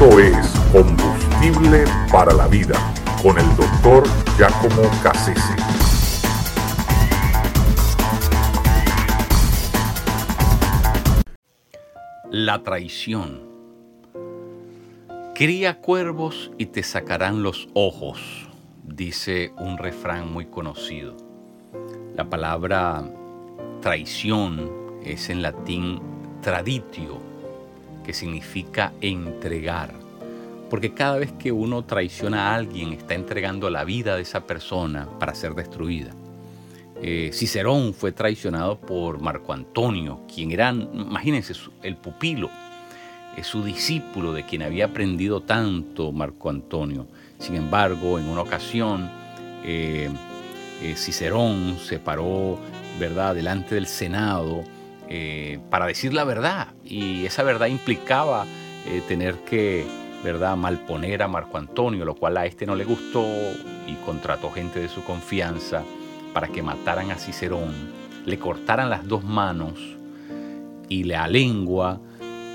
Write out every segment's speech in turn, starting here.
Esto es Combustible para la Vida con el doctor Giacomo Cassese. La traición. Cría cuervos y te sacarán los ojos, dice un refrán muy conocido. La palabra traición es en latín traditio, que significa entregar. Porque cada vez que uno traiciona a alguien, está entregando la vida de esa persona para ser destruida. Eh, Cicerón fue traicionado por Marco Antonio, quien era, imagínense, el pupilo, es su discípulo de quien había aprendido tanto Marco Antonio. Sin embargo, en una ocasión, eh, eh, Cicerón se paró ¿verdad? delante del Senado para decir la verdad, y esa verdad implicaba tener que ¿verdad? malponer a Marco Antonio, lo cual a este no le gustó y contrató gente de su confianza para que mataran a Cicerón, le cortaran las dos manos y la lengua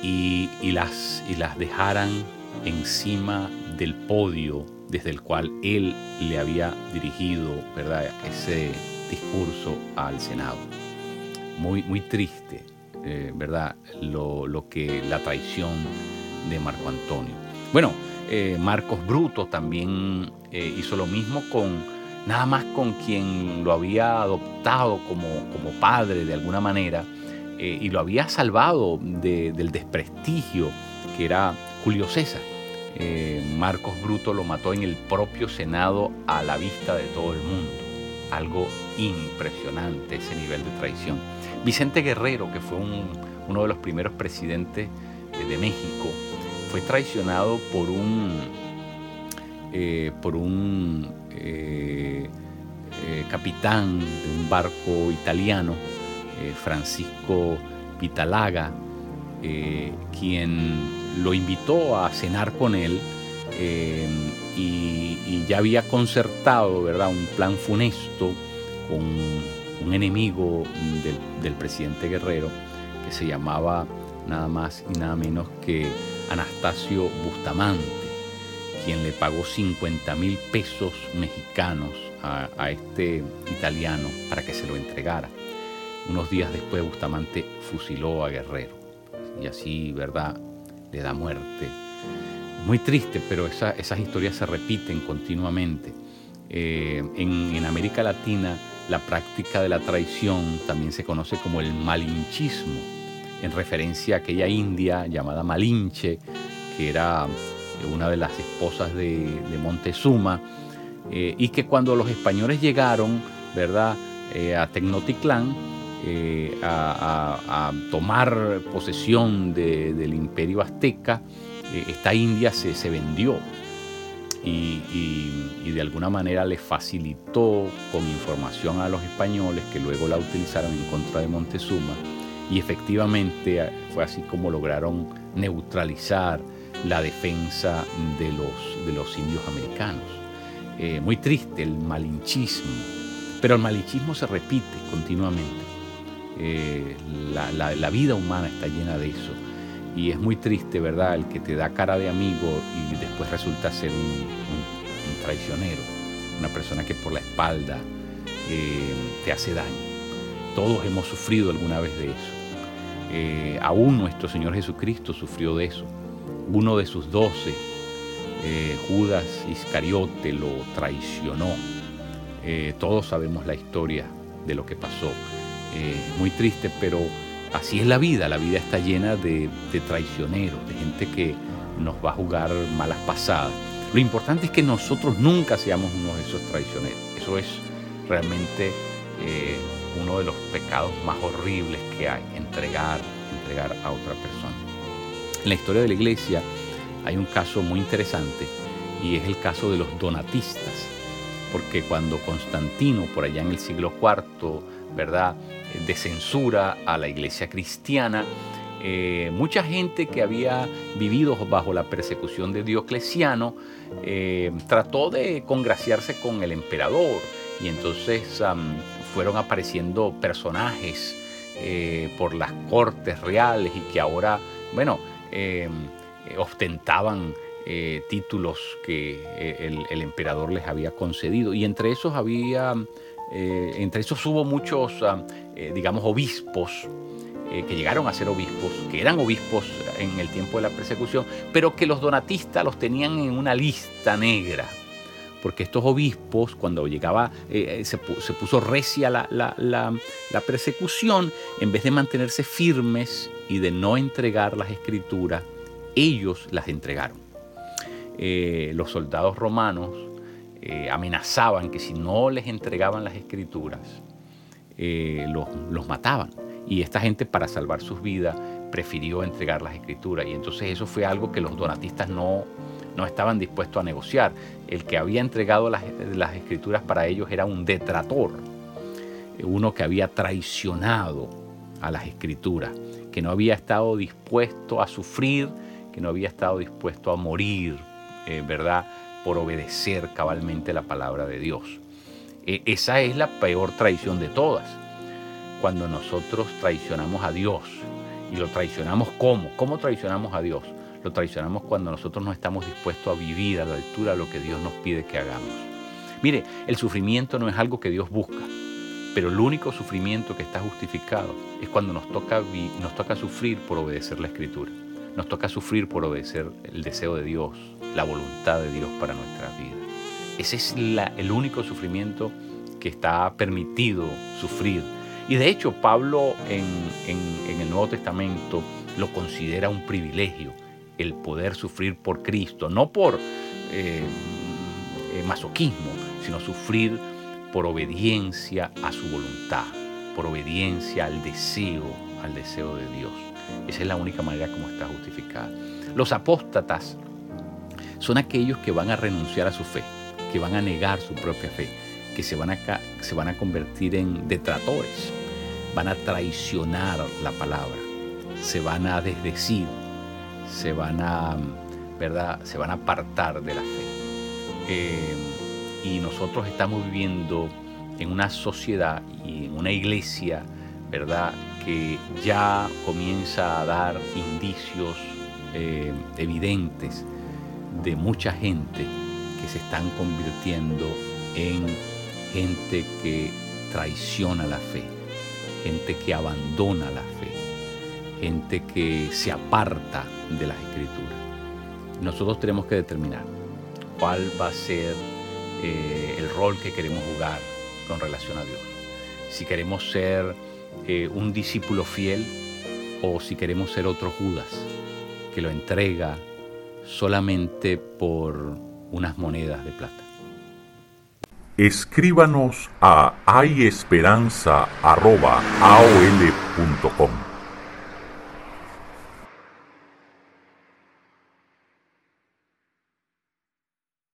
y, las, y las dejaran encima del podio desde el cual él le había dirigido ¿verdad? ese discurso al Senado. Muy, muy triste, eh, ¿verdad? Lo, que la traición de Marco Antonio. Bueno, eh, Marcos Bruto también eh, hizo lo mismo con nada más con quien lo había adoptado como, como padre de alguna manera eh, y lo había salvado del desprestigio que era Julio César. Marcos Bruto lo mató en el propio Senado a la vista de todo el mundo. Algo impresionante ese nivel de traición. Vicente Guerrero, que fue uno de los primeros presidentes eh, de México, fue traicionado por un, por un eh, eh, capitán de un barco italiano, eh, Francisco Vitalaga, quien lo invitó a cenar con él y, ya había concertado ¿verdad? un plan funesto con un enemigo del, presidente Guerrero que se llamaba nada más y nada menos que Anastasio Bustamante quien le pagó 50 mil pesos mexicanos a, este italiano para que se lo entregara. Unos días después Bustamante fusiló a Guerrero y así, ¿verdad?, le da muerte. Muy triste, pero esas historias se repiten continuamente. Eh, en, América Latina la práctica de la traición también se conoce como el malinchismo, en referencia a aquella india llamada Malinche, que era una de las esposas de, Montezuma, eh, y que cuando los españoles llegaron, ¿verdad?, eh, a Tecnotitlán, eh, a, tomar posesión del imperio azteca, esta India se, vendió y, de alguna manera le facilitó con información a los españoles que luego la utilizaron en contra de Montezuma y efectivamente fue así como lograron neutralizar la defensa de los, de los indios americanos. Eh, muy triste el malinchismo, pero el malinchismo se repite continuamente. Eh, la, vida humana está llena de eso. Y es muy triste, ¿verdad? El que te da cara de amigo después resulta ser un, traicionero, una persona que por la espalda eh, te hace daño. Todos hemos sufrido alguna vez de eso. aún nuestro Señor Jesucristo sufrió de eso uno de sus doce, eh, Judas Iscariote, lo traicionó. Eh, todos sabemos la historia de lo que pasó. Eh, muy triste, pero así es la vida. La vida está llena de, traicioneros, de gente que nos va a jugar malas pasadas. Lo importante es que nosotros nunca seamos uno de esos traicioneros. Eso es realmente uno de los pecados más horribles que hay, entregar, entregar a otra persona. En la historia de la iglesia hay un caso muy interesante y es el caso de los donatistas, porque cuando Constantino, por allá en el siglo IV, ¿verdad?, censura a la iglesia cristiana, eh, mucha gente que había vivido bajo la persecución de Diocleciano eh, trató de congraciarse con el emperador y entonces fueron apareciendo personajes eh, por las cortes reales y que ahora, bueno, Em, ostentaban títulos que el, emperador les había concedido. Y entre esos había, entre esos hubo muchos, digamos, obispos que llegaron a ser obispos, que eran obispos en el tiempo de la persecución, pero que los donatistas los tenían en una lista negra porque estos obispos, cuando llegaba, eh, eh, se, puso recia la, persecución, en vez de mantenerse firmes y de no entregar las escrituras, ellos las entregaron. Eh, los soldados romanos amenazaban que si no les entregaban las escrituras, los, los mataban. Y esta gente, para salvar sus vidas, prefirió entregar las escrituras. Y entonces eso fue algo que los donatistas no, no estaban dispuestos a negociar. El que había entregado las, escrituras para ellos era un detrator, uno que había traicionado a las escrituras, que no había estado dispuesto a sufrir, que no había estado dispuesto a morir, eh, ¿verdad? Por obedecer cabalmente la palabra de Dios. E, esa es la peor traición de todas. Cuando nosotros traicionamos a Dios, y lo traicionamos ¿cómo? ¿Cómo traicionamos a Dios? Lo traicionamos cuando nosotros no estamos dispuestos a vivir a la altura de lo que Dios nos pide que hagamos. Mire, el sufrimiento no es algo que Dios busca, pero el único sufrimiento que está justificado es cuando nos toca, nos toca sufrir por obedecer la Escritura. Nos toca sufrir por obedecer el deseo de Dios, la voluntad de Dios para nuestras vidas. Ese es el único sufrimiento que está permitido sufrir. Y de hecho Pablo en, el Nuevo Testamento lo considera un privilegio el poder sufrir por Cristo, no por eh, eh, masoquismo, sino sufrir por obediencia a su voluntad, por obediencia al deseo, al deseo de Dios. Esa es la única manera como está justificada. Los apóstatas son aquellos que van a renunciar a su fe, que van a negar su propia fe, que se van a, se van a convertir en detratores, van a traicionar la palabra, se van a desdecir, se van a, ¿verdad? Se van a apartar de la fe. Eh, y nosotros estamos viviendo en una sociedad y en una iglesia, ¿verdad? Que ya comienza a dar indicios eh, evidentes de mucha gente que se están convirtiendo en gente que traiciona la fe, gente que abandona la fe gente que se aparta de las escrituras. Nosotros tenemos que determinar cuál va a ser eh, el rol que queremos jugar con relación a Dios. Si queremos ser eh, un discípulo fiel o si queremos ser otro Judas que lo entrega solamente por unas monedas de plata. Escríbanos a hayesperanza.aol.com